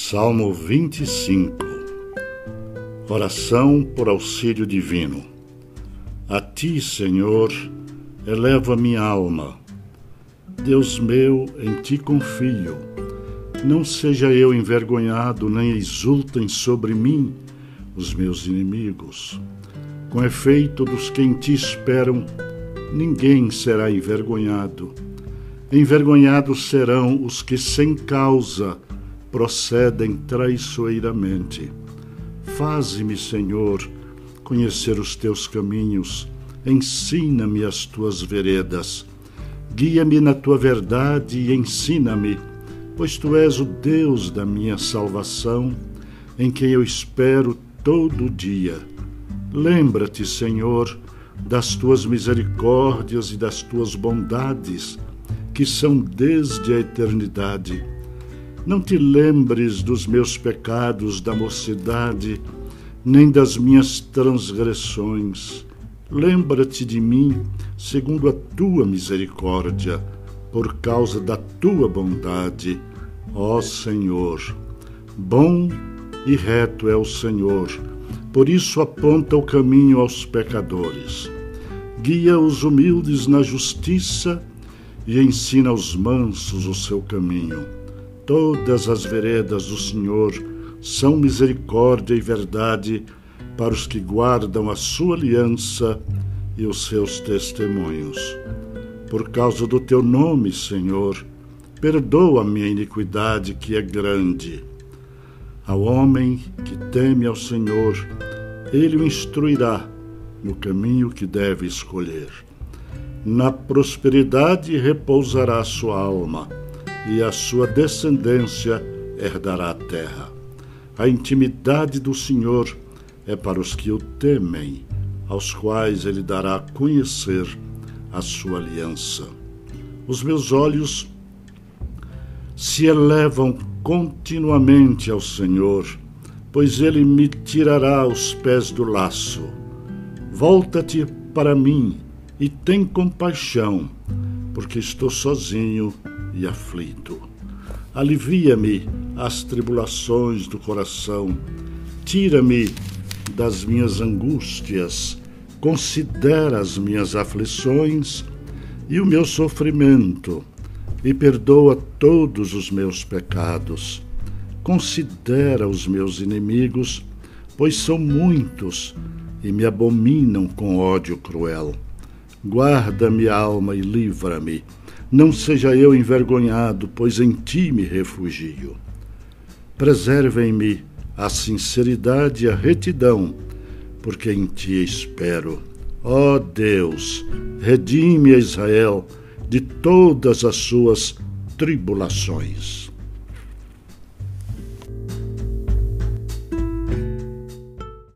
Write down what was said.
Salmo 25 Oração por auxílio divino. A ti, Senhor, eleva minha alma. Deus meu, em ti confio. Não seja eu envergonhado, nem exultem sobre mim os meus inimigos. Com efeito, dos que em ti esperam, ninguém será envergonhado. Envergonhados serão os que sem causa procedem traiçoeiramente. Faze-me, Senhor, conhecer os teus caminhos, ensina-me as tuas veredas. Guia-me na tua verdade e ensina-me, pois tu és o Deus da minha salvação, em quem eu espero todo dia. Lembra-te, Senhor, das tuas misericórdias e das tuas bondades, que são desde a eternidade não te lembres dos meus pecados da mocidade, nem das minhas transgressões. Lembra-te de mim, segundo a tua misericórdia, por causa da tua bondade, ó Senhor. Bom e reto é o Senhor, por isso aponta o caminho aos pecadores. Guia os humildes na justiça e ensina aos mansos o seu caminho Todas as veredas do Senhor são misericórdia e verdade para os que guardam a sua aliança e os seus testemunhos. Por causa do teu nome, Senhor, perdoa a minha iniquidade que é grande. Ao homem que teme ao Senhor, ele o instruirá no caminho que deve escolher. Na prosperidade repousará sua alma e a sua descendência herdará a terra. A intimidade do Senhor é para os que o temem, aos quais ele dará a conhecer a sua aliança. Os meus olhos se elevam continuamente ao Senhor, pois ele me tirará os pés do laço. Volta-te para mim e tem compaixão, porque estou sozinho e aflito. Alivia-me as tribulações do coração, tira-me das minhas angústias, considera as minhas aflições e o meu sofrimento, e perdoa todos os meus pecados. Considera os meus inimigos, pois são muitos e me abominam com ódio cruel. Guarda-me, alma, e livra-me não seja eu envergonhado, pois em ti me refugio. Preservem-me a sinceridade e a retidão, porque em ti espero. Ó oh Deus, redime a Israel de todas as suas tribulações.